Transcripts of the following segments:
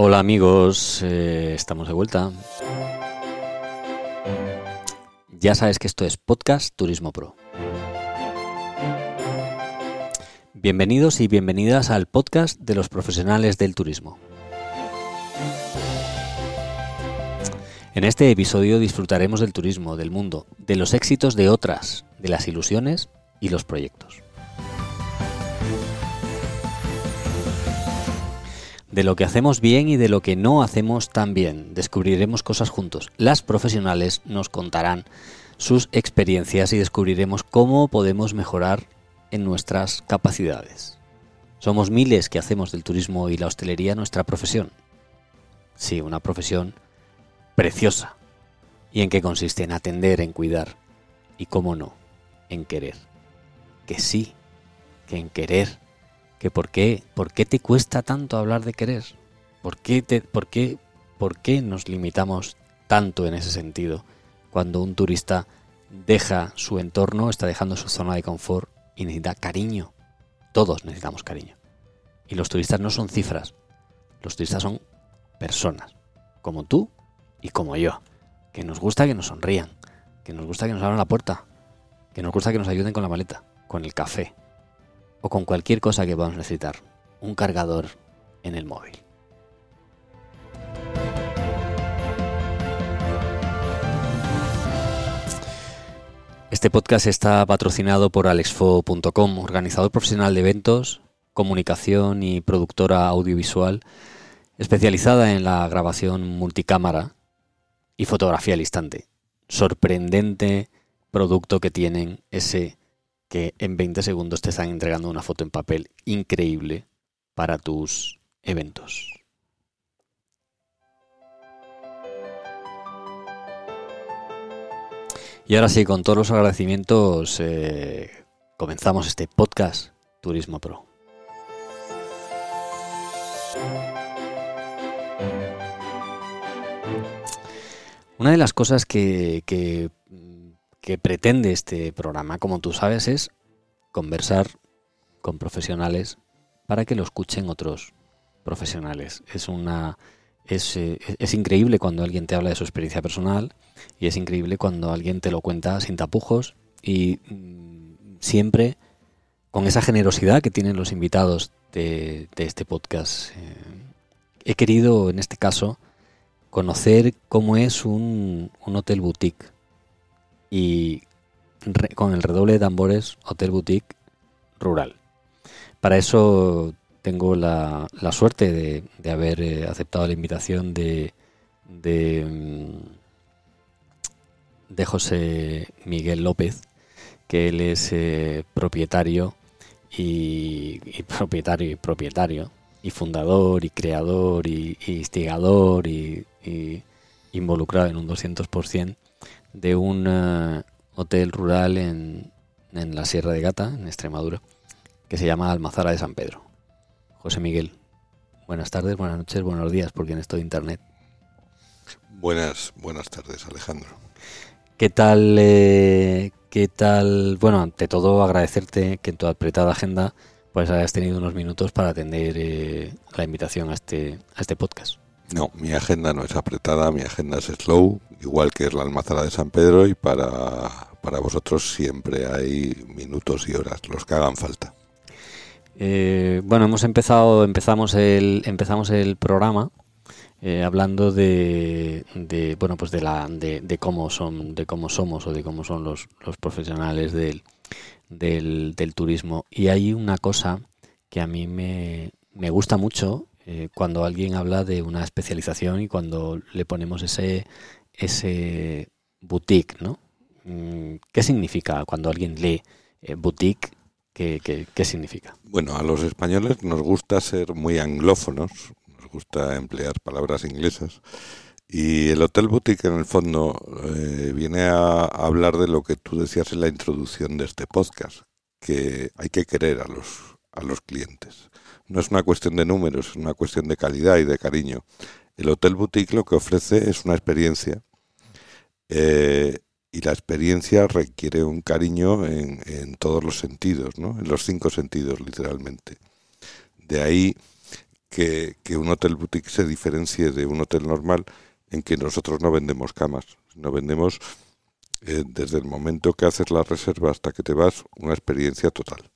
Hola amigos, eh, estamos de vuelta. Ya sabes que esto es Podcast Turismo Pro. Bienvenidos y bienvenidas al podcast de los profesionales del turismo. En este episodio disfrutaremos del turismo, del mundo, de los éxitos de otras, de las ilusiones y los proyectos. De lo que hacemos bien y de lo que no hacemos tan bien. Descubriremos cosas juntos. Las profesionales nos contarán sus experiencias y descubriremos cómo podemos mejorar en nuestras capacidades. Somos miles que hacemos del turismo y la hostelería nuestra profesión. Sí, una profesión preciosa. ¿Y en qué consiste? En atender, en cuidar. Y cómo no, en querer. Que sí, que en querer. Que por qué, por qué te cuesta tanto hablar de querer. ¿Por qué, por qué, por qué nos limitamos tanto en ese sentido cuando un turista deja su entorno, está dejando su zona de confort y necesita cariño? Todos necesitamos cariño. Y los turistas no son cifras. Los turistas son personas, como tú y como yo, que nos gusta que nos sonrían, que nos gusta que nos abran la puerta, que nos gusta que nos ayuden con la maleta, con el café o con cualquier cosa que podamos necesitar, un cargador en el móvil. Este podcast está patrocinado por alexfo.com, organizador profesional de eventos, comunicación y productora audiovisual especializada en la grabación multicámara y fotografía al instante. Sorprendente producto que tienen ese que en 20 segundos te están entregando una foto en papel increíble para tus eventos. Y ahora sí, con todos los agradecimientos, eh, comenzamos este podcast Turismo Pro. Una de las cosas que, que, pretende este programa, como tú sabes, es conversar con profesionales para que lo escuchen otros profesionales. Es una es, eh, es, increíble cuando alguien te habla de su experiencia personal y es increíble cuando alguien te lo cuenta sin tapujos y mm, siempre con esa generosidad que tienen los invitados de, este podcast. Eh, he querido, en este caso, conocer cómo es un, hotel boutique y con el redoble de tambores hotel boutique rural. Para eso tengo la, suerte de, haber eh, aceptado la invitación de, de, mm, de, José Miguel López, que él es eh, propietario y, propietario y propietario y fundador y creador y, y instigador y involucrado en un 200% de un eh, hotel rural en, en la Sierra de Gata, en Extremadura, que se llama Almazara de San Pedro. José Miguel, buenas tardes, buenas noches, buenos días, porque en esto de internet. Buenas, buenas tardes, Alejandro. ¿Qué tal? Eh, ¿Qué tal? Bueno, ante todo agradecerte que en tu apretada agenda pues hayas tenido unos minutos para atender eh, la invitación a este, a este podcast. No, mi agenda no es apretada, mi agenda es slow, igual que es la almazara de San Pedro y para, para vosotros siempre hay minutos y horas, los que hagan falta. Eh, bueno, hemos empezado, empezamos el, empezamos el programa eh, hablando de, de, bueno, pues de la, de, de, cómo son, de cómo somos o de cómo son los, los profesionales del, del, del turismo. Y hay una cosa que a mí me, me gusta mucho eh, cuando alguien habla de una especialización y cuando le ponemos ese, ese boutique, ¿no? Mm, ¿Qué significa cuando alguien lee eh, boutique? ¿qué, qué, significa? Bueno, a los españoles nos gusta ser muy anglófonos, nos gusta emplear palabras inglesas. Y el Hotel Boutique en el fondo eh, viene a, hablar de lo que tú decías en la introducción de este podcast, que hay que querer a los, a los clientes no es una cuestión de números, es una cuestión de calidad y de cariño. El Hotel Boutique lo que ofrece es una experiencia eh, y la experiencia requiere un cariño en, todos los sentidos, ¿no? en los cinco sentidos literalmente. De ahí que, un hotel boutique se diferencie de un hotel normal en que nosotros no vendemos camas, no vendemos eh, desde el momento que haces la reserva hasta que te vas una experiencia total.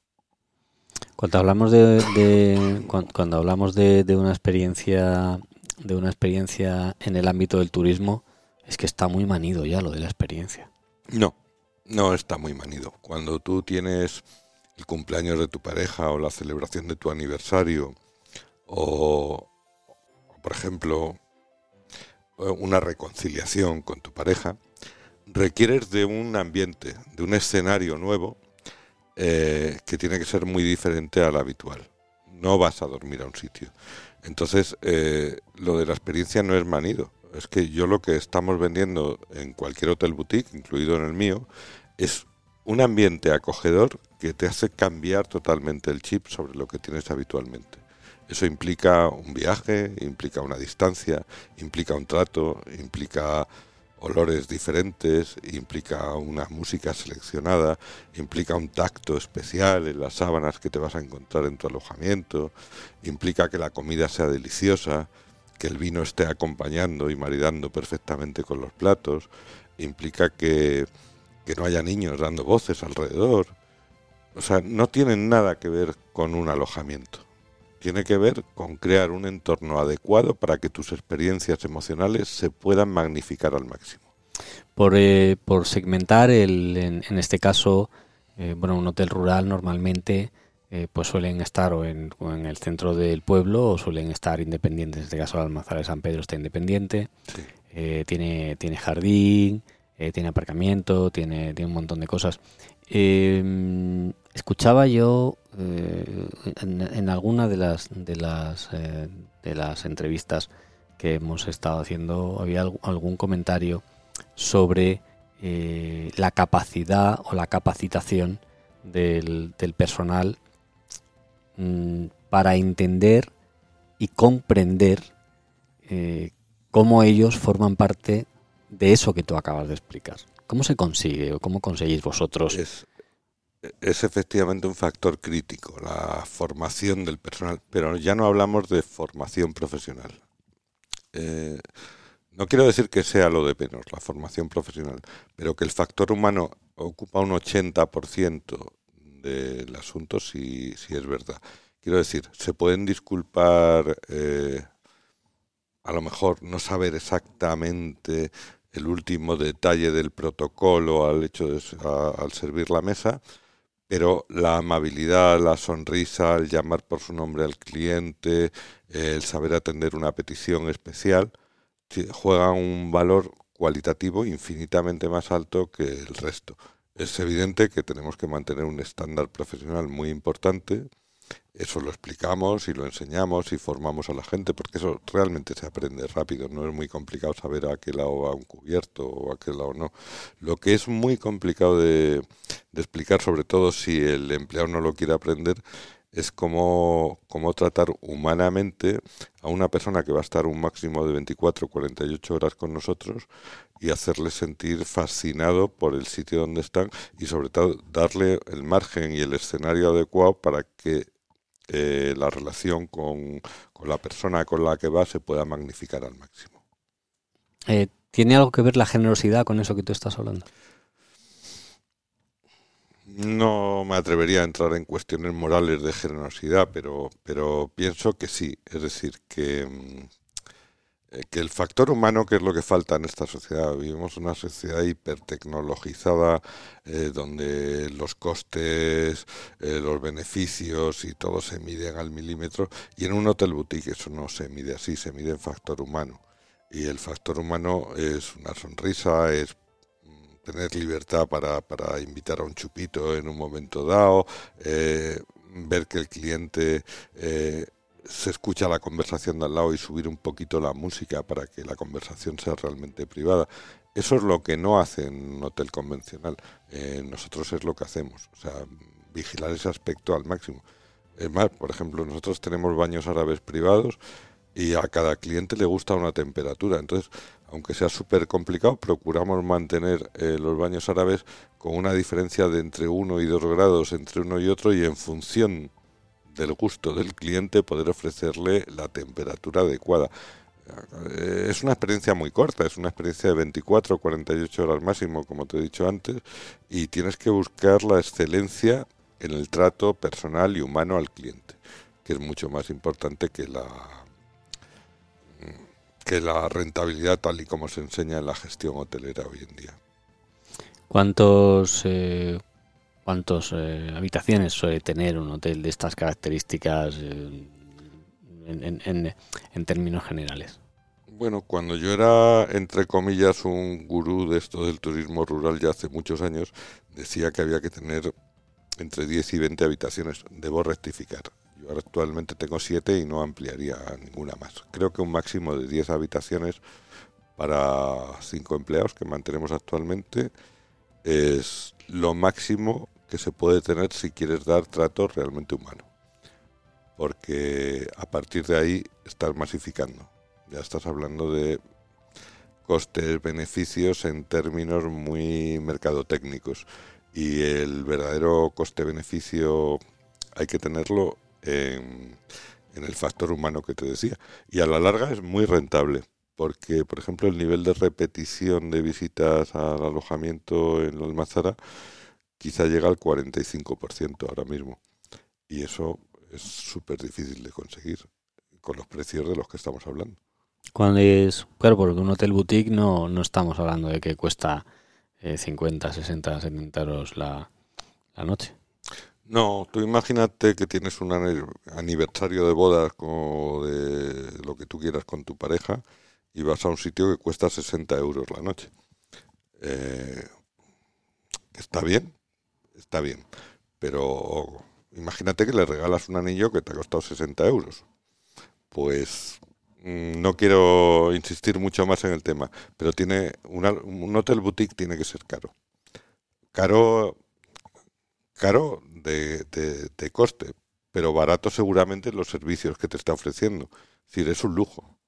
Cuando hablamos de, cuando, hablamos de, una experiencia de una experiencia en el ámbito del turismo es que está muy manido ya lo de la experiencia. No, no está muy manido. Cuando tú tienes el cumpleaños de tu pareja o la celebración de tu aniversario o, por ejemplo, una reconciliación con tu pareja, requieres de un ambiente, de un escenario nuevo eh, que tiene que ser muy diferente al habitual. No vas a dormir a un sitio. Entonces, eh, lo de la experiencia no es manido. Es que yo lo que estamos vendiendo en cualquier hotel boutique, incluido en el mío, es un ambiente acogedor que te hace cambiar totalmente el chip sobre lo que tienes habitualmente. Eso implica un viaje, implica una distancia, implica un trato, implica olores diferentes, implica una música seleccionada, implica un tacto especial en las sábanas que te vas a encontrar en tu alojamiento, implica que la comida sea deliciosa, que el vino esté acompañando y maridando perfectamente con los platos, implica que, que no haya niños dando voces alrededor. O sea, no tienen nada que ver con un alojamiento tiene que ver con crear un entorno adecuado para que tus experiencias emocionales se puedan magnificar al máximo. Por, eh, por segmentar, el, en, este caso, eh, bueno, un hotel rural normalmente eh, pues suelen estar o en, el centro del pueblo o suelen estar independientes. En este caso, el Almazar de San Pedro está independiente, tiene, tiene jardín, tiene aparcamiento, tiene, tiene un montón de cosas. Escuchaba yo eh, en, alguna de las de las eh, de las entrevistas que hemos estado haciendo había algún comentario sobre eh, la capacidad o la capacitación del, personal mm, para entender y comprender cómo ellos forman parte de eso que tú acabas de explicar. ¿Cómo se consigue o cómo conseguís vosotros? Efectivamente un factor crítico, la formación del personal, pero ya no hablamos de formación profesional. Eh, no quiero decir que sea lo de menos, la formación profesional, pero que el factor humano ocupa un 80% del asunto, si, si es verdad. Quiero decir, se pueden disculpar, eh, a lo mejor no saber exactamente el último detalle del protocolo al hecho de al servir la mesa, pero la amabilidad, la sonrisa, el llamar por su nombre al cliente, el saber atender una petición especial, juegan un valor cualitativo infinitamente más alto que el resto. Es evidente que tenemos que mantener un estándar profesional muy importante, eso lo explicamos y lo enseñamos y formamos a la gente, porque eso realmente se aprende rápido, no es muy complicado saber a qué lado va un cubierto o a qué lado no. Lo que es muy complicado de, explicar, sobre todo si el empleado no lo quiere aprender, es cómo, cómo tratar humanamente a una persona que va a estar un máximo de 24 o 48 horas con nosotros y hacerle sentir fascinado por el sitio donde están y sobre todo darle el margen y el escenario adecuado para que eh, la relación con, la persona con la que va se pueda magnificar al máximo. Eh, ¿Tiene algo que ver la generosidad con eso que tú estás hablando? No me atrevería a entrar en cuestiones morales de generosidad, pero, pero pienso que sí. Es decir, que, mm, que el factor humano, que es lo que falta en esta sociedad, vivimos una sociedad hipertecnologizada eh, donde los costes, eh, los beneficios y todo se miden al milímetro y en un hotel boutique eso no se mide así, se mide en factor humano. Y el factor humano es una sonrisa, es mm, tener libertad para, para invitar a un chupito en un momento dado, ver que el cliente se escucha la conversación de al lado y subir un poquito la música para que la conversación sea realmente privada. Eso es lo que no hace en un hotel convencional. Eh, nosotros es lo que hacemos, o sea, vigilar ese aspecto al máximo. Es más, por ejemplo, nosotros tenemos baños árabes privados y a cada cliente le gusta una temperatura. Entonces, aunque sea súper complicado, procuramos mantener eh, los baños árabes con una diferencia de entre 1 y 2 grados entre uno y otro y en función del gusto del cliente poder ofrecerle la temperatura adecuada. Eh, es una experiencia muy corta, es una experiencia de 24 o 48 horas máximo, como te he dicho antes, y tienes que buscar la excelencia en el trato personal y humano al cliente, que es mucho más importante que la que la rentabilidad tal y como se enseña en la gestión hotelera hoy en día. ¿Cuántos eh, cuántos eh, habitaciones suele tener un hotel de estas características eh, en, términos generales? Bueno, cuando yo era, entre comillas, un gurú de esto del turismo rural ya hace muchos años, decía que había que tener entre 10 y 20 habitaciones. Debo rectificar. Yo actualmente tengo 7 y no ampliaría ninguna más. Creo que un máximo de 10 habitaciones para 5 empleados que mantenemos actualmente es lo máximo que se puede tener si quieres dar trato realmente humano. Porque a partir de ahí estás masificando. Ya estás hablando de costes, beneficios en términos muy mercadotécnicos. Y el verdadero coste-beneficio hay que tenerlo en, en el factor humano que te decía. Y a la larga es muy rentable porque, por ejemplo, el nivel de repetición de visitas al alojamiento en la Almazara quizá llega al 45% ahora mismo. Y eso es súper difícil de conseguir con los precios de los que estamos hablando. Cuando es, claro, porque un hotel boutique no, no estamos hablando de que cuesta 50, 60, 70 euros la, la noche. No, tú imagínate que tienes un aniversario de bodas o de lo que tú quieras con tu pareja y vas a un sitio que cuesta 60 euros la noche. Eh, está bien, está bien, pero imagínate que le regalas un anillo que te ha costado 60 euros. Pues mm, no quiero insistir mucho más en el tema, pero tiene un hotel boutique tiene que ser caro. Caro, caro de, de, coste, pero barato seguramente los servicios que te está ofreciendo. Es decir, es un lujo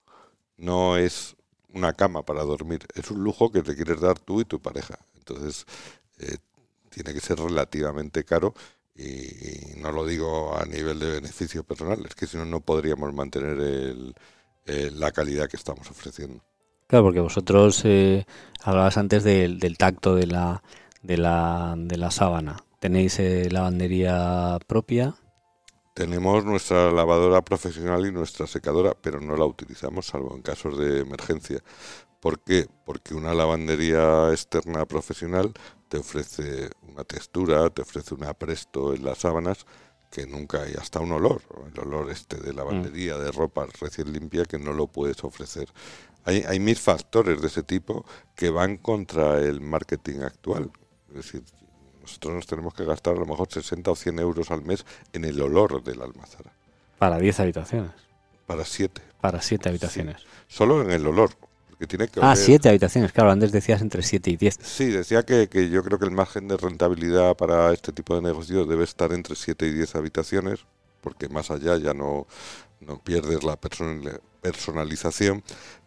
no es una cama para dormir, es un lujo que te quieres dar tú y tu pareja. Entonces, eh, tiene que ser relativamente caro y, no lo digo a nivel de beneficio personal, es que si no, no podríamos mantener el, la calidad que estamos ofreciendo. Claro, porque vosotros eh, hablabas antes del, del tacto de la, de, la, de la sábana. ¿Tenéis eh, lavandería propia? Tenemos nuestra lavadora profesional y nuestra secadora, pero no la utilizamos salvo en casos de emergencia. ¿Por qué? Porque una lavandería externa profesional te ofrece una textura, te ofrece un apresto en las sábanas que nunca hay, hasta un olor, el olor este de lavandería, de ropa recién limpia que no lo puedes ofrecer. Hay, hay mil factores de ese tipo que van contra el marketing actual. Es decir, nosotros nos tenemos que gastar a lo mejor 60 o 100 euros al mes en el olor de la almazara. Para 10 habitaciones. Para 7. Para 7 habitaciones. Solo en el olor. Porque tiene que ah, 7 habitaciones, claro, antes decías entre 7 y 10. Sí, decía que, que, yo creo que el margen de rentabilidad para este tipo de negocio debe estar entre 7 y 10 habitaciones, porque más allá ya no, no pierdes la personalización,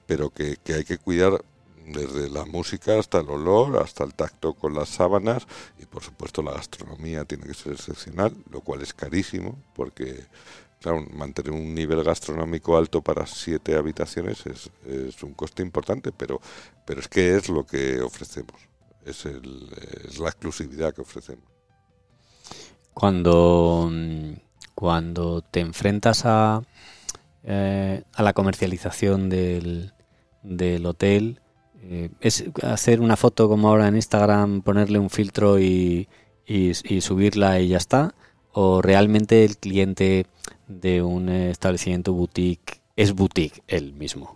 pero que, que hay que cuidar desde la música hasta el olor, hasta el tacto con las sábanas y por supuesto la gastronomía tiene que ser excepcional, lo cual es carísimo porque claro, mantener un nivel gastronómico alto para siete habitaciones es, un coste importante, pero, pero es que es lo que ofrecemos, es, el, es la exclusividad que ofrecemos. Cuando, cuando te enfrentas a, eh, a la comercialización del, del hotel, eh, es hacer una foto como ahora en Instagram, ponerle un filtro y, subirla y ya está, o realmente el cliente de un establecimiento boutique es boutique él mismo.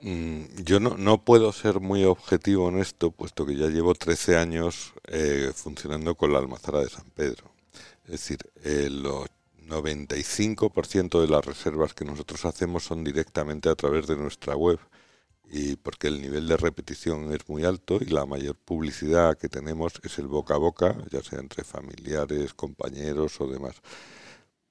Mm, yo no, puedo ser muy objetivo en esto, puesto que ya llevo 13 años eh, funcionando con la almazara de San Pedro. Es decir, el 95% de las reservas que nosotros hacemos son directamente a través de nuestra web y porque el nivel de repetición es muy alto y la mayor publicidad que tenemos es el boca a boca, ya sea entre familiares, compañeros o demás.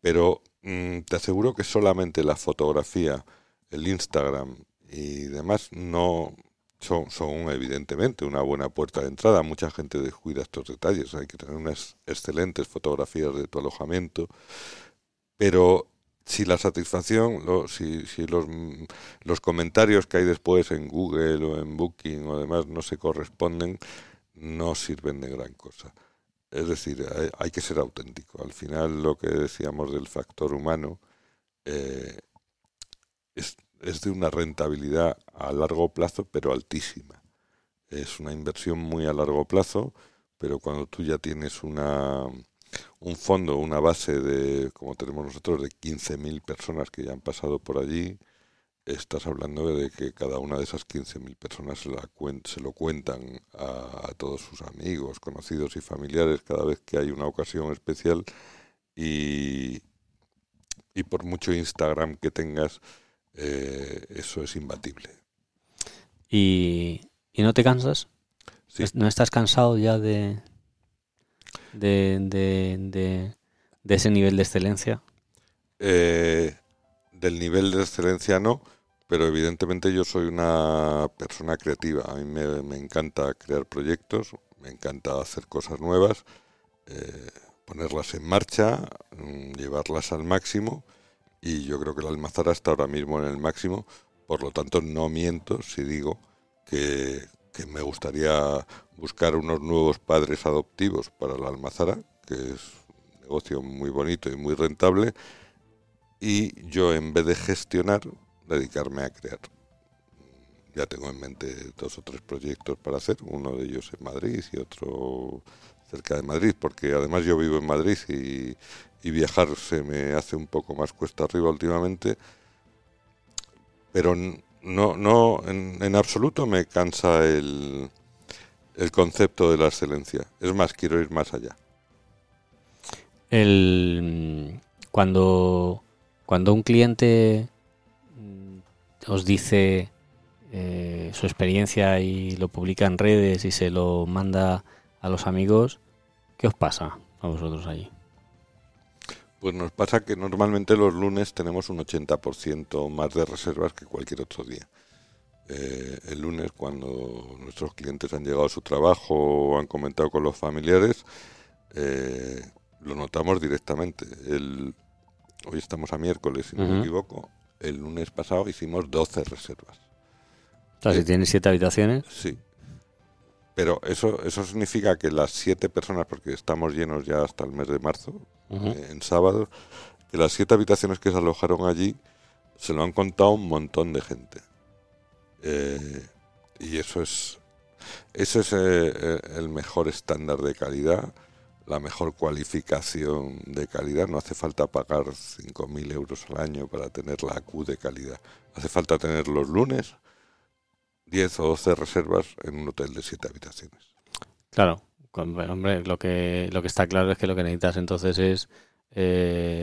Pero mm, te aseguro que solamente la fotografía, el Instagram y demás no, son, son evidentemente una buena puerta de entrada. Mucha gente descuida estos detalles. Hay que tener unas excelentes fotografías de tu alojamiento. Pero si la satisfacción, si, si los, los comentarios que hay después en Google o en Booking o demás no se corresponden, no sirven de gran cosa. Es decir, hay, que ser auténtico. Al final, lo que decíamos del factor humano eh, es, es de una rentabilidad a largo plazo, pero altísima. Es una inversión muy a largo plazo, pero cuando tú ya tienes una, un fondo, una base de, como tenemos nosotros, de 15.000 personas que ya han pasado por allí, estás hablando de que cada una de esas 15.000 personas se, la se lo cuentan a, todos sus amigos, conocidos y familiares cada vez que hay una ocasión especial y, y por mucho Instagram que tengas, eh, eso es imbatible. ¿Y, ¿Y no te cansas? ¿No estás cansado ya de, de, de, de, ese nivel de excelencia? Eh, del nivel de excelencia no, pero evidentemente yo soy una persona creativa. A mí me, encanta crear proyectos, me encanta hacer cosas nuevas, eh, ponerlas en marcha, mm, llevarlas al máximo y yo creo que la almazara está ahora mismo en el máximo, por lo tanto no miento si digo que, que me gustaría buscar unos nuevos padres adoptivos para la almazara, que es un negocio muy bonito y muy rentable, y yo en vez de gestionar, dedicarme a crear. Ya tengo en mente dos o tres proyectos para hacer, uno de ellos en Madrid y otro cerca de Madrid, porque además yo vivo en Madrid y, y viajar se me hace un poco más cuesta arriba últimamente, pero no, no en, en absoluto me cansa el, el concepto de la excelencia. Es más, quiero ir más allá. El, cuando, cuando un cliente mm, os dice eh, su experiencia y lo publica en redes y se lo manda a los amigos, ¿qué os pasa a vosotros allí? Pues nos pasa que normalmente los lunes tenemos un 80% más de reservas que cualquier otro día. Eh, el lunes cuando nuestros clientes han llegado a su trabajo o han comentado con los familiares, eh, lo notamos directamente. El, hoy estamos a miércoles, si no me equivoco. El lunes pasado hicimos 12 reservas. O sea, si eh, tienes 7 habitaciones. Sí. Pero eso, eso significa que las 7 personas, porque estamos llenos ya hasta el mes de marzo, en sábado, que las 7 habitaciones que se alojaron allí se lo han contado un montón de gente. Eh, y eso es, eso es eh, eh, el mejor estándar de calidad, la mejor cualificación de calidad. No hace falta pagar 5.000 euros al año para tener la Q de calidad. Hace falta tener los lunes 10 o 12 reservas en un hotel de 7 habitaciones. Claro, hombre, lo que, lo que está claro es que lo que necesitas entonces es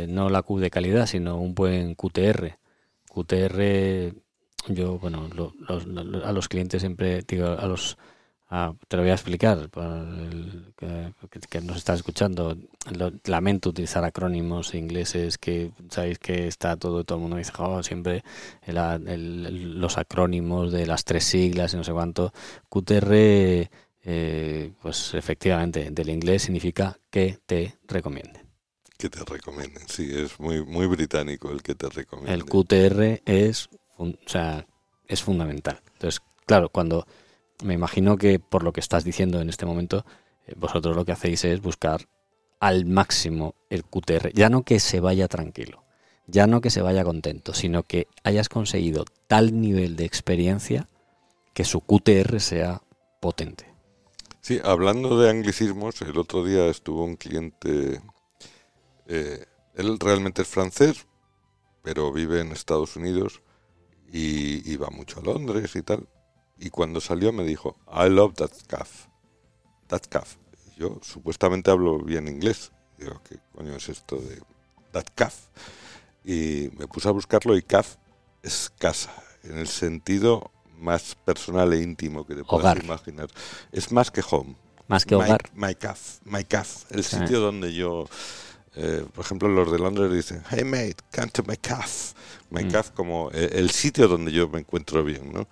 no la Q de calidad, sino un buen QTR. QTR yo, bueno, a los clientes siempre digo, a los, te lo voy a explicar, que, nos está escuchando, lamento utilizar acrónimos ingleses que sabéis que está todo, todo el mundo dice, oh, siempre los acrónimos de las tres siglas y no sé cuánto. QTR, eh, pues efectivamente, del inglés significa que te recomienden. Que te recomienden, sí, es muy, muy británico el que te recomienden. El QTR es o sea, es fundamental. Entonces, claro, cuando me imagino que por lo que estás diciendo en este momento, eh, vosotros lo que hacéis es buscar al máximo el QTR, ya no que se vaya tranquilo, ya no que se vaya contento, sino que hayas conseguido tal nivel de experiencia que su QTR sea potente. Sí, hablando de anglicismos, el otro día estuvo un cliente, eh, él realmente es francés, pero vive en Estados Unidos y iba mucho a Londres y tal. Y cuando salió me dijo, I love that calf. That calf. Yo supuestamente hablo bien inglés. Digo, ¿qué coño es esto de that calf? Y me puse a buscarlo y calf es casa, en el sentido más personal e íntimo que te puedas imaginar. Es más que home. Más que hogar. My calf, my calf, el sitio donde yo eh, por ejemplo, los de Londres dicen, hey mate, come to my calf. My mm. calf como eh, el sitio donde yo me encuentro bien, ¿no?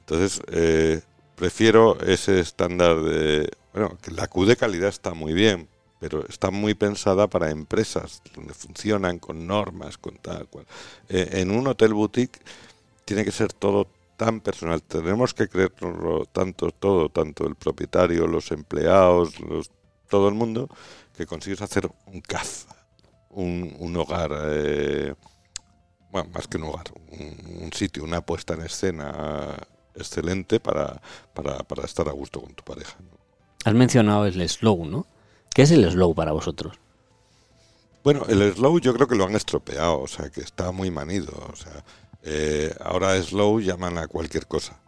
Entonces, eh, prefiero ese estándar de... Bueno, que la Q de calidad está muy bien, pero está muy pensada para empresas donde funcionan con normas, con tal cual. Eh, en un hotel boutique tiene que ser todo tan personal. Tenemos que creerlo tanto, todo, tanto el propietario, los empleados, todo el mundo, que consigues hacer un caza, un, hogar, eh, bueno, más que un hogar, un, sitio, una puesta en escena excelente para, para, para estar a gusto con tu pareja. Has mencionado el slow, ¿no? ¿Qué es el slow para vosotros? Bueno, el slow yo creo que lo han estropeado, o sea, que está muy manido. O sea, eh, ahora slow llaman a cualquier cosa.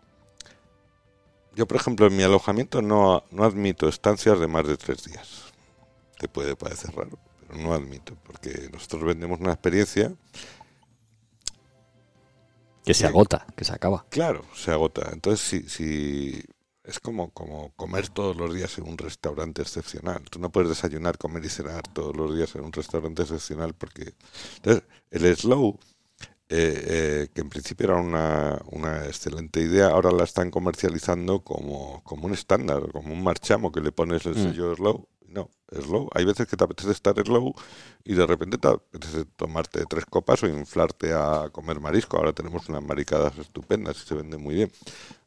Yo, por ejemplo, en mi alojamiento no, no admito estancias de más de tres días. Te puede parecer raro, pero no admito, porque nosotros vendemos una experiencia que se agota, que se acaba. Claro, se agota. Entonces, si, si es como, como comer todos los días en un restaurante excepcional. Tú no puedes desayunar, comer y cenar todos los días en un restaurante excepcional porque... Entonces, el slow, eh, eh, que en principio era una, una, excelente idea, ahora la están comercializando como, como un estándar, como un marchamo que le pones el mm. sello slow. No, slow. Hay veces que te apetece estar slow y de repente te apetece tomarte tres copas o inflarte a comer marisco. Ahora tenemos unas maricadas estupendas y se venden muy bien.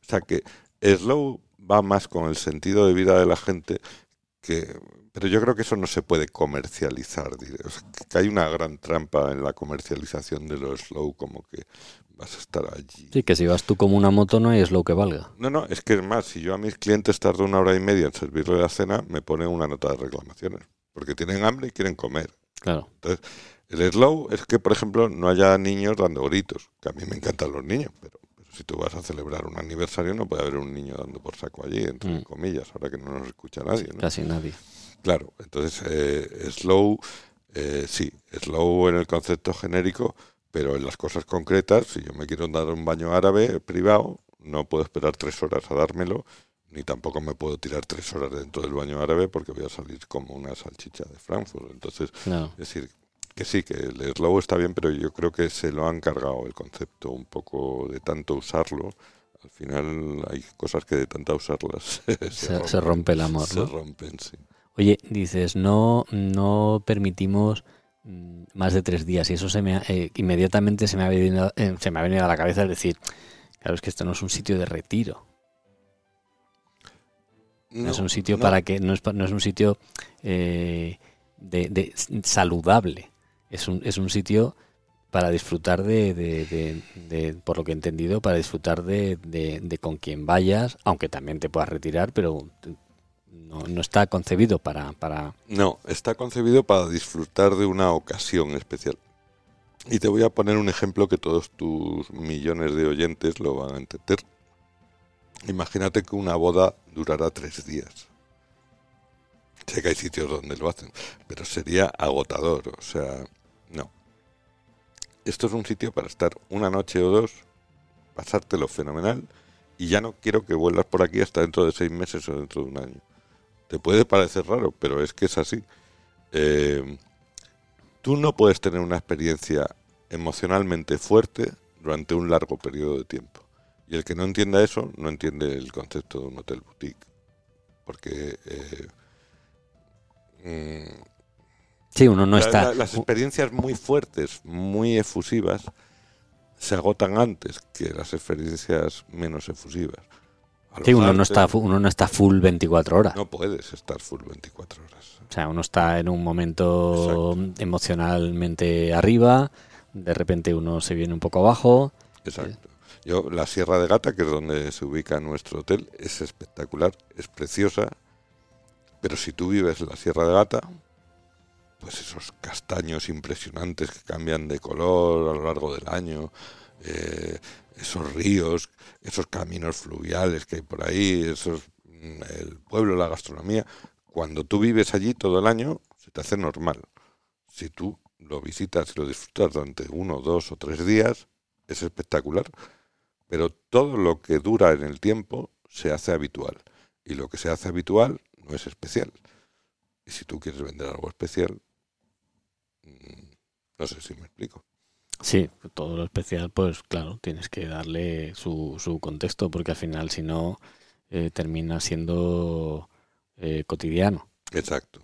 O sea que slow va más con el sentido de vida de la gente que pero yo creo que eso no se puede comercializar que hay una gran trampa en la comercialización de lo slow como que vas a estar allí. Sí que si vas tú como una moto no hay slow que valga. No no es que es más si yo a mis clientes tardo una hora y media en servirle la cena me ponen una nota de reclamaciones porque tienen hambre y quieren comer. Claro. Entonces el slow es que por ejemplo no haya niños dando gritos que a mí me encantan los niños pero si tú vas a celebrar un aniversario no puede haber un niño dando por saco allí, entre mm. comillas, ahora que no nos escucha nadie. ¿no? Casi nadie. Claro, entonces eh, slow, eh, sí, slow en el concepto genérico, pero en las cosas concretas, si yo me quiero dar un baño árabe privado, no puedo esperar tres horas a dármelo, ni tampoco me puedo tirar tres horas dentro del baño árabe porque voy a salir como una salchicha de Frankfurt. Entonces, es decir, que sí, que el slow está bien, pero yo creo que se lo han cargado el concepto un poco de tanto usarlo. Al final hay cosas que de tanto usarlas se, rompe el amor. Se rompen, sí. Oye, dices, no, no permitimos mm, más de tres días y eso se me eh, inmediatamente se me, ha venido, eh, se me ha venido a la cabeza es decir, claro, es que esto no es un sitio de retiro. No, es un sitio para que, no es, no es un sitio eh, de, de, saludable es un, es un sitio para disfrutar de, por lo que he entendido, para disfrutar de, con quien vayas, aunque también te puedas retirar, pero no, no, está concebido para, para... No, está concebido para disfrutar de una ocasión especial. Y te voy a poner un ejemplo que todos tus millones de oyentes lo van a entender. Imagínate que una boda durará tres días. Sé que hay sitios donde lo hacen, pero sería agotador. O sea. Esto es un sitio para estar una noche o dos, pasártelo fenomenal y ya no quiero que vuelvas por aquí hasta dentro de seis meses o dentro de un año. Te puede parecer raro, pero es que es así. Eh, tú no puedes tener una experiencia emocionalmente fuerte durante un largo periodo de tiempo. Y el que no entienda eso no entiende el concepto de un hotel boutique. Porque eh, mm, Sí, uno no está. las experiencias muy fuertes, muy efusivas, se agotan antes que las experiencias menos efusivas. Sí, uno no, está, uno no está full 24 horas. No puedes estar full 24 horas. O sea, uno está en un momento emocionalmente arriba, de repente uno se viene un poco abajo. Exacto. Yo, la Sierra de Gata, que es donde se ubica nuestro hotel, es espectacular, es preciosa, pero si tú vives en la Sierra de Gata, pues esos castaños impresionantes que cambian de color a lo largo del año, eh, esos ríos, esos caminos fluviales que hay por ahí, esos, mm, el pueblo, la gastronomía, cuando tú vives allí todo el año, se te hace normal. Si tú lo visitas y lo disfrutas durante uno, dos o tres días, es espectacular. Pero todo lo que dura en el tiempo se hace habitual. Y lo que se hace habitual no es especial. Y si tú quieres vender algo especial, no sé si me explico. Sí, todo lo especial, pues claro, tienes que darle su, su contexto, porque al final, si no, eh, termina siendo eh, cotidiano. Exacto.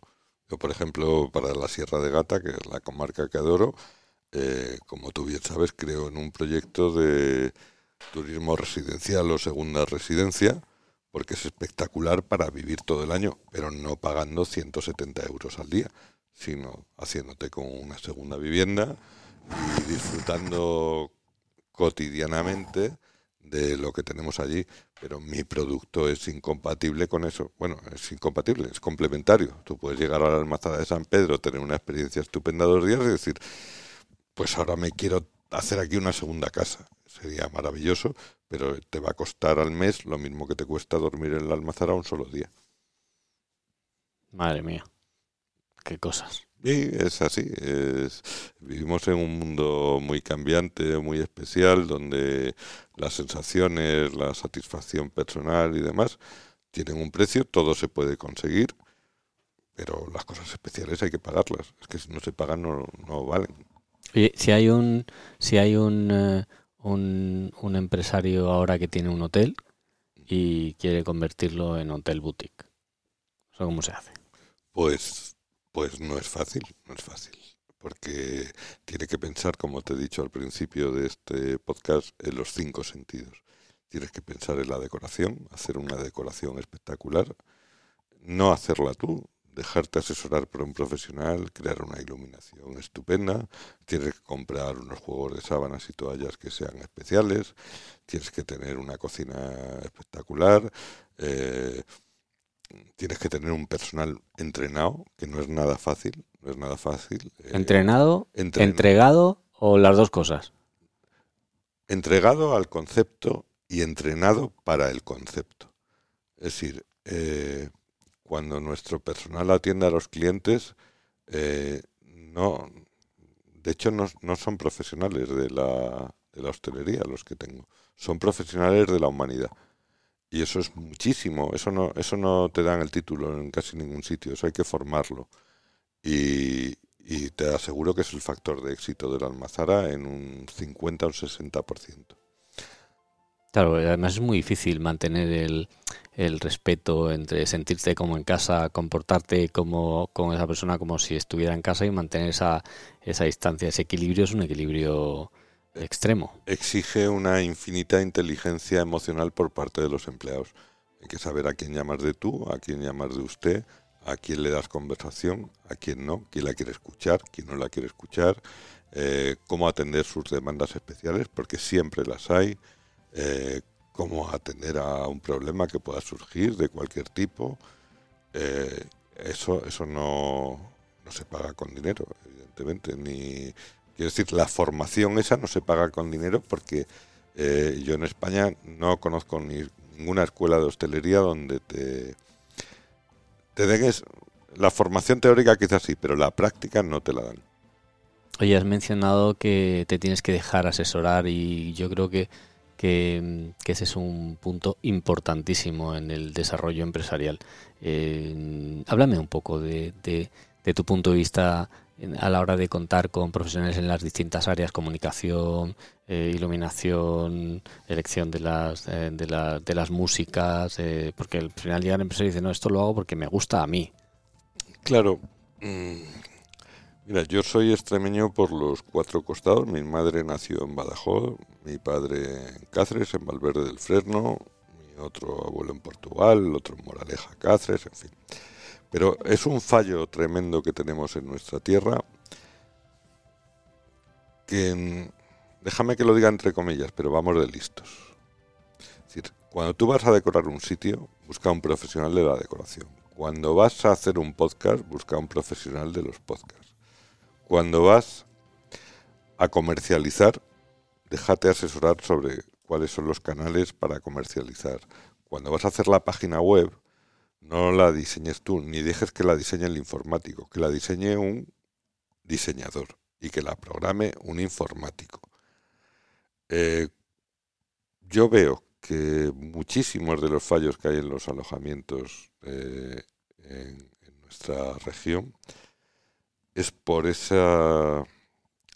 Yo, por ejemplo, para la Sierra de Gata, que es la comarca que adoro, eh, como tú bien sabes, creo en un proyecto de turismo residencial o segunda residencia, porque es espectacular para vivir todo el año, pero no pagando 170 euros al día, sino haciéndote con una segunda vivienda y disfrutando cotidianamente de lo que tenemos allí, pero mi producto es incompatible con eso. Bueno, es incompatible, es complementario. Tú puedes llegar a la almazada de San Pedro, tener una experiencia estupenda dos días y decir, pues ahora me quiero hacer aquí una segunda casa. Sería maravilloso, pero te va a costar al mes lo mismo que te cuesta dormir en la almazara un solo día. Madre mía, qué cosas. Y es así, es, vivimos en un mundo muy cambiante, muy especial, donde las sensaciones, la satisfacción personal y demás tienen un precio, todo se puede conseguir, pero las cosas especiales hay que pagarlas, es que si no se pagan no, no valen. Oye, si hay un, si hay un, eh, un, un empresario ahora que tiene un hotel y quiere convertirlo en hotel boutique, ¿eso cómo se hace? Pues pues no es fácil, no es fácil, porque tiene que pensar, como te he dicho al principio de este podcast, en los cinco sentidos. Tienes que pensar en la decoración, hacer una decoración espectacular, no hacerla tú, dejarte asesorar por un profesional, crear una iluminación estupenda, tienes que comprar unos juegos de sábanas y toallas que sean especiales, tienes que tener una cocina espectacular, eh, tienes que tener un personal entrenado, que no es nada fácil, no es nada fácil. Eh, ¿Entrenado, entregado o las dos cosas? Entregado al concepto y entrenado para el concepto. Es decir, eh, cuando nuestro personal atiende a los clientes, eh, no, de hecho no, no son profesionales de la, de la hostelería los que tengo, son profesionales de la humanidad y eso es muchísimo, eso no, eso no te dan el título en casi ningún sitio, eso hay que formarlo. Y, y te aseguro que es el factor de éxito de la almazara en un 50 o un 60%. Claro, además es muy difícil mantener el, el respeto entre sentirte como en casa, comportarte como con esa persona como si estuviera en casa y mantener esa, esa distancia. Ese equilibrio es un equilibrio extremo. Exige una infinita inteligencia emocional por parte de los empleados. Hay que saber a quién llamas de tú, a quién llamas de usted, a quién le das conversación, a quién no, quién la quiere escuchar, quién no la quiere escuchar, eh, cómo atender sus demandas especiales, porque siempre las hay, eh, cómo atender a un problema que pueda surgir de cualquier tipo. Eh, eso eso no, no se paga con dinero, evidentemente, ni Quiero decir, la formación esa no se paga con dinero porque eh, yo en España no conozco ni ninguna escuela de hostelería donde te, te den la formación teórica quizás sí, pero la práctica no te la dan. Oye, has mencionado que te tienes que dejar asesorar y yo creo que, que, ese es un punto importantísimo en el desarrollo empresarial. Eh, háblame un poco de, de tu punto de vista a la hora de contar con profesionales en las distintas áreas, comunicación, eh, iluminación, elección de las, eh, de, de, las músicas, eh, porque al final llega el empresario y dice, no, esto lo hago porque me gusta a mí. Claro. Mm, mira, yo soy extremeño por los cuatro costados. Mi madre nació en Badajoz, mi padre en Cáceres, en Valverde del Fresno, mi otro abuelo en Portugal, otro en Moraleja, Cáceres, en fin. Pero es un fallo tremendo que tenemos en nuestra tierra que, mm, déjame que lo diga entre comillas, pero vamos de listos. Es decir, cuando tú vas a decorar un sitio, busca un profesional de la decoración. Cuando vas a hacer un podcast, busca un profesional de los podcasts. Cuando vas a comercializar, déjate asesorar sobre cuáles son los canales para comercializar. Cuando vas a hacer la página web, no la diseñes tú, ni dejes que la diseñe el informático, que la diseñe un diseñador y que la programe un informático. Eh, yo veo que muchísimos de los fallos que hay en los alojamientos eh, en, nuestra región es por esa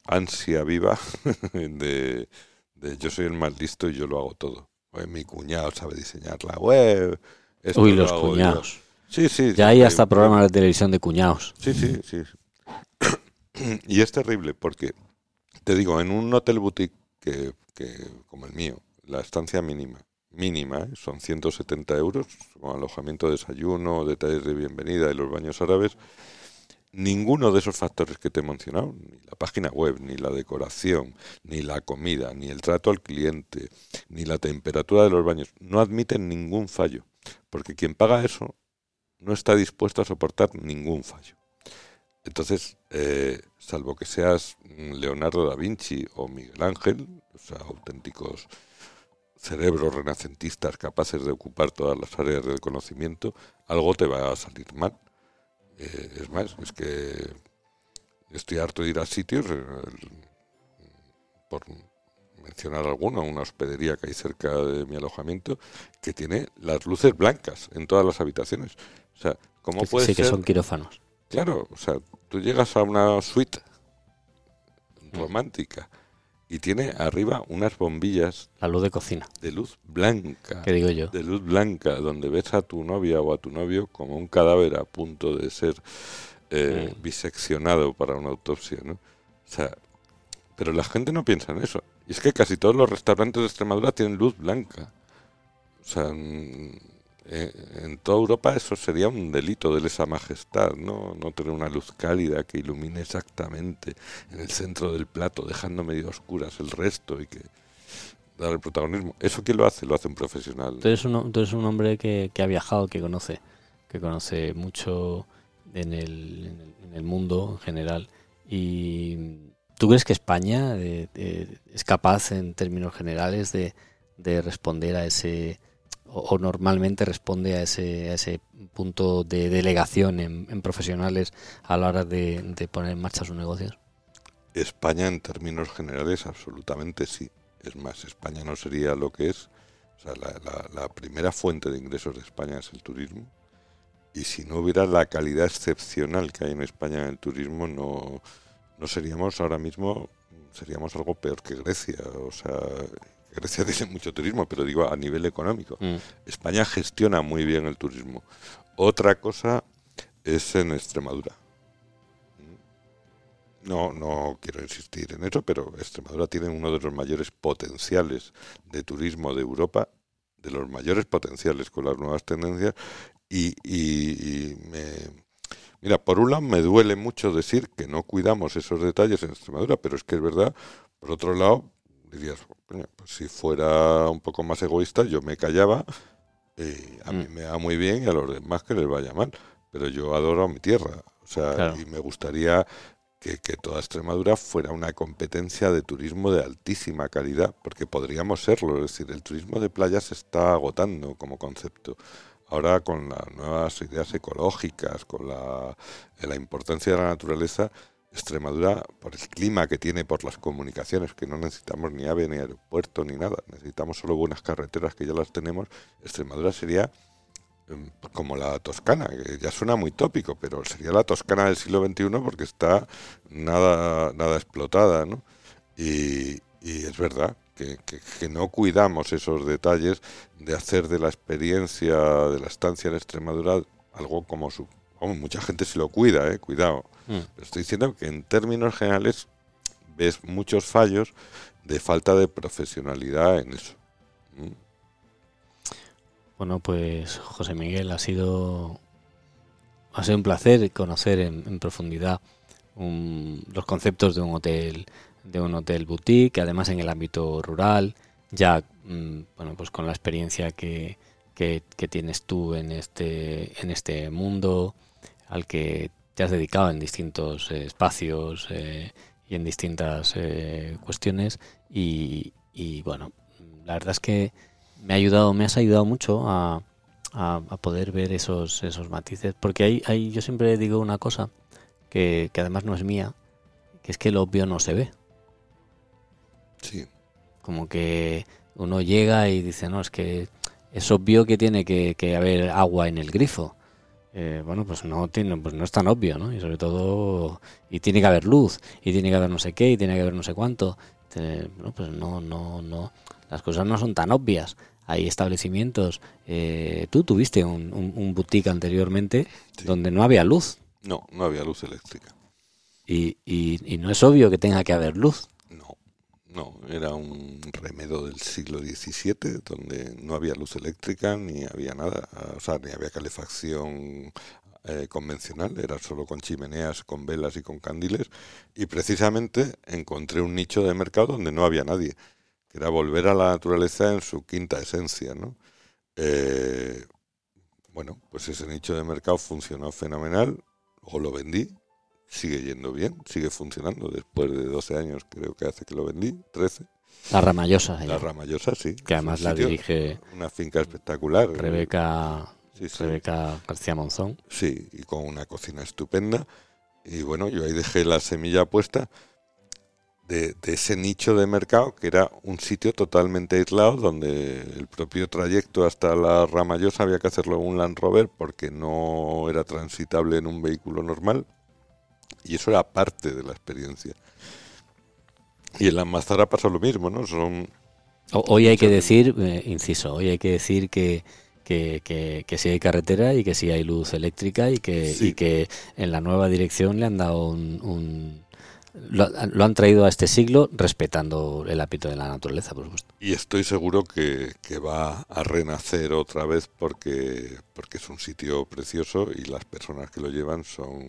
ansia viva de, de yo soy el más listo y yo lo hago todo. Mi cuñado sabe diseñar la web. Esto Uy, lo los cuñados. Sí, sí. Ya hay sí, hasta programas de televisión de cuñados. Sí, sí, sí. Y es terrible porque, te digo, en un hotel boutique que, que como el mío, la estancia mínima, mínima, ¿eh? son 170 euros, con alojamiento, desayuno, detalles de bienvenida y los baños árabes, ninguno de esos factores que te he mencionado, ni la página web, ni la decoración, ni la comida, ni el trato al cliente, ni la temperatura de los baños, no admiten ningún fallo, porque quien paga eso no está dispuesto a soportar ningún fallo. Entonces, eh, salvo que seas mm, Leonardo da Vinci o Miguel Ángel, o sea, auténticos cerebros renacentistas capaces de ocupar todas las áreas del conocimiento, algo te va a salir mal. Eh, es más, es que estoy harto de ir a sitios, eh, por mencionar alguno, una hospedería que hay cerca de mi alojamiento, que tiene las luces blancas en todas las habitaciones. O sea, ¿cómo Que- puede sí, que ser? son quirófanos. Claro, o sea, tú llegas a una suite Mm. romántica y tiene arriba unas bombillas La luz de cocina, de luz blanca, que digo yo. de luz blanca, donde ves a tu novia o a tu novio como un cadáver a punto de ser eh, Mm. biseccionado para una autopsia, ¿no? O sea, pero la gente no piensa en eso. Y es que casi todos los restaurantes de Extremadura tienen luz blanca. O sea, en, en toda Europa eso sería un delito de lesa majestad, ¿no? No tener una luz cálida que ilumine exactamente en el centro del plato, dejando medio oscuras el resto y que dar el protagonismo. ¿Eso quién lo hace? Lo hace un profesional. Tú eres un, un hombre que, que ha viajado, que conoce, que conoce mucho en el, en el mundo en general. ¿Y tú crees que España eh, eh, es capaz, en términos generales, de, de responder a ese, o, normalmente responde a ese, ese punto de delegación en, profesionales a la hora de, poner en marcha sus negocios? España en términos generales absolutamente sí. Es más, España no sería lo que es. O sea, la, la- la primera fuente de ingresos de España es el turismo. Y si no hubiera la calidad excepcional que hay en España en el turismo, no, no seríamos ahora mismo, seríamos algo peor que Grecia. O sea, Grecia tiene mucho turismo, pero digo a nivel económico. Mm. España gestiona muy bien el turismo. Otra cosa es en Extremadura. No, no quiero insistir en eso, pero Extremadura tiene uno de los mayores potenciales de turismo de Europa, de los mayores potenciales con las nuevas tendencias. Y, y- y me, mira, por un lado me duele mucho decir que no cuidamos esos detalles en Extremadura, pero es que es verdad. Por otro lado, dirías, "Coño, pues si fuera un poco más egoísta, yo me callaba y a mí Mm. me va muy bien y a los demás que les vaya mal. Pero yo adoro mi tierra. O sea, Claro. y me gustaría que, que toda Extremadura fuera una competencia de turismo de altísima calidad, porque podríamos serlo. Es decir, el turismo de playa se está agotando como concepto. Ahora con las nuevas ideas ecológicas, con la, la importancia de la naturaleza, Extremadura, por el clima que tiene, por las comunicaciones, que no necesitamos ni AVE ni aeropuerto ni nada, necesitamos solo buenas carreteras que ya las tenemos, Extremadura sería em, como la Toscana, que ya suena muy tópico, pero sería la Toscana del siglo XXI porque está nada, nada explotada, ¿no? Y es verdad que, que- que no cuidamos esos detalles de hacer de la experiencia de la estancia en Extremadura algo como su... mucha gente sí lo cuida, ¿eh? Cuidado. Mm. Estoy diciendo que en términos generales ves muchos fallos de falta de profesionalidad en eso. ¿Mm? Bueno, pues José Miguel, ha sido, ha sido un placer conocer en, en profundidad un- los conceptos de un hotel, de un hotel boutique, además en el ámbito rural, ya mm, bueno, pues con la experiencia que, que- tienes tú en este, en este mundo al que te has dedicado en distintos eh, espacios eh, y en distintas eh, cuestiones y, y, bueno, la verdad es que me ha ayudado, me has ayudado mucho a, a- a poder ver esos, esos matices. Porque hay, hay, yo siempre digo una cosa que, que además no es mía, que es que lo obvio no se ve. Sí, Como que uno llega y dice, no, es que es obvio que tiene que, que haber agua en el grifo. eh, bueno, pues no tiene, pues no es tan obvio, ¿no? Y sobre todo, y tiene que haber luz, y tiene que haber no sé qué, y tiene que haber no sé cuánto. bueno, pues no, no, no, las cosas no son tan obvias. Hay establecimientos. Eh, tú tuviste un, un, boutique anteriormente donde no había luz. No, no había luz eléctrica. Y, y, y no es obvio que tenga que haber luz. No, era un remedo del siglo XVII donde no había luz eléctrica ni había nada, o sea, ni había calefacción eh, convencional, era solo con chimeneas, con velas y con candiles. Y precisamente encontré un nicho de mercado donde no había nadie, que era volver a la naturaleza en su quinta esencia, ¿no? Eh, bueno, pues ese nicho de mercado funcionó fenomenal, o lo vendí sigue yendo bien, sigue funcionando después de 12 años, creo que hace que lo vendí, 13. La Ramallosa. La Ramallosa, sí. Que además la dirige... Una finca espectacular. Rebeca, Rebeca García Monzón. Sí, y con una cocina estupenda. Y bueno, yo ahí dejé la semilla puesta de, de, ese nicho de mercado que era un sitio totalmente aislado donde el propio trayecto hasta la Ramallosa había que hacerlo en un Land Rover porque no era transitable en un vehículo normal y eso era parte de la experiencia. Y en la Mazara pasa lo mismo, ¿no? Son hoy hay que decir, eh, inciso, hoy hay que decir que, que, que, sí hay carretera y que sí hay luz eléctrica y que, y que en la nueva dirección le han dado un, lo, han traído a este siglo respetando el hábito de la naturaleza, por supuesto. Y estoy seguro que, va a renacer otra vez porque, porque es un sitio precioso y las personas que lo llevan son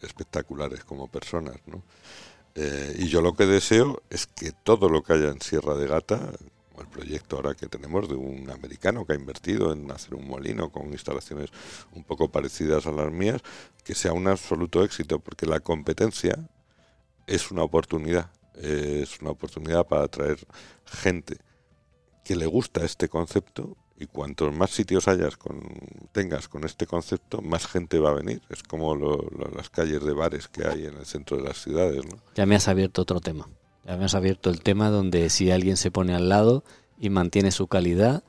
espectaculares como personas. ¿no? Eh, y yo lo que deseo es que todo lo que haya en Sierra de Gata, el proyecto ahora que tenemos de un americano que ha invertido en hacer un molino con instalaciones un poco parecidas a las mías, que sea un absoluto éxito, porque la competencia es una oportunidad, es una oportunidad para atraer gente que le gusta este concepto y cuantos más sitios hayas con, tengas con este concepto, más gente va a venir. Es como las calles de bares que hay en el centro de las ciudades. ¿no? Ya me has abierto otro tema. Ya me has abierto el tema donde si alguien se pone al lado y mantiene su calidad,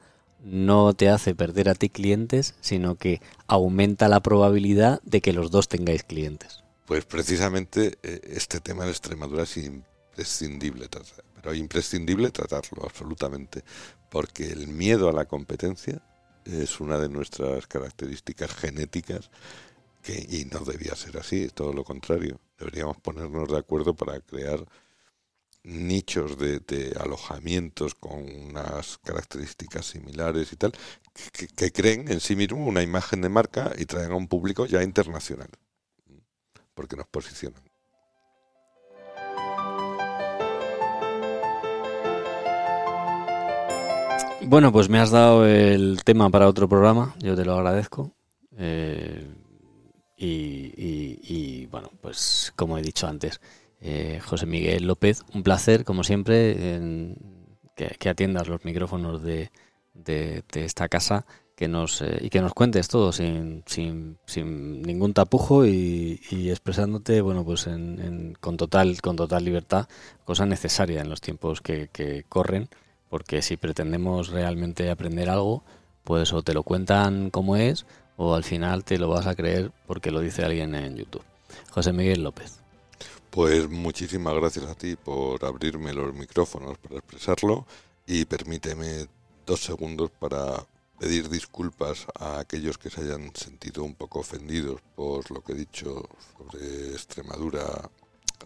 no te hace perder a ti clientes, sino que aumenta la probabilidad de que los dos tengáis clientes. Pues precisamente eh, este tema de Extremadura es imprescindible tratar, pero imprescindible tratarlo absolutamente, porque el miedo a la competencia es una de nuestras características genéticas que, y no debía ser así, es todo lo contrario. Deberíamos ponernos de acuerdo para crear nichos de, alojamientos con unas características similares y tal, que, que creen en sí mismos una imagen de marca y traigan a un público ya internacional porque nos posicionan. Bueno, pues me has dado el tema para otro programa, yo te lo agradezco. Eh, y, bueno, pues como he dicho antes, eh, José Miguel López, un placer, como siempre, que, atiendas los micrófonos de, de esta casa eh, y que nos cuentes todo sin, sin, sin ningún tapujo y, expresándote bueno pues en, con total con total libertad cosa necesaria en los tiempos que, que, corren porque si pretendemos realmente aprender algo pues o te lo cuentan como es o al final te lo vas a creer porque lo dice alguien en YouTube. José Miguel López. Pues muchísimas gracias a ti por abrirme los micrófonos para expresarlo y permíteme dos segundos para pedir disculpas a aquellos que se hayan sentido un poco ofendidos por lo que he dicho sobre Extremadura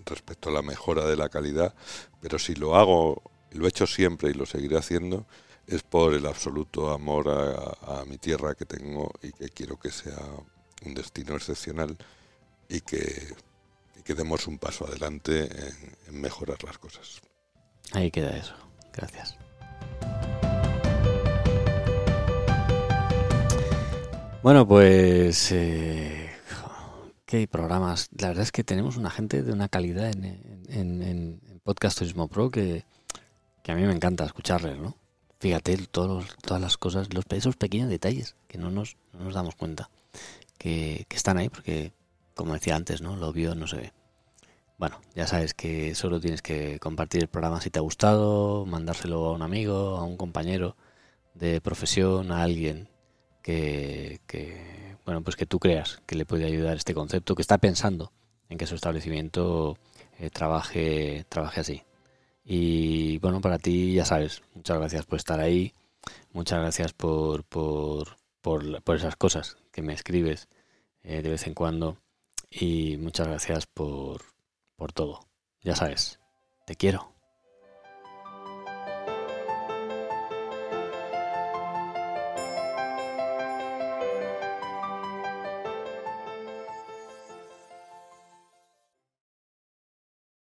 respecto a la mejora de la calidad, pero si lo hago, lo he hecho siempre y lo seguiré haciendo, es por el absoluto amor a, mi tierra que tengo y que quiero que sea un destino excepcional y que, demos un paso adelante en mejorar las cosas. Ahí queda eso. Gracias. Bueno, pues eh, qué programas. La verdad es que tenemos una gente de una calidad en, en, Podcast Turismo Pro que, a mí me encanta escucharles, ¿no? Fíjate todos, todas las cosas, los, esos pequeños detalles que no nos, no nos damos cuenta que, que, están ahí porque, como decía antes, ¿no? Lo vio no se ve. Bueno, ya sabes que solo tienes que compartir el programa si te ha gustado, mandárselo a un amigo, a un compañero de profesión, a alguien que, bueno, pues que tú creas que le puede ayudar este concepto, que está pensando en que su establecimiento eh, trabaje, trabaje así. Y bueno, para ti ya sabes, muchas gracias por estar ahí, muchas gracias por, por, por, esas cosas que me escribes eh, de vez en cuando y muchas gracias por, por todo. Ya sabes, te quiero.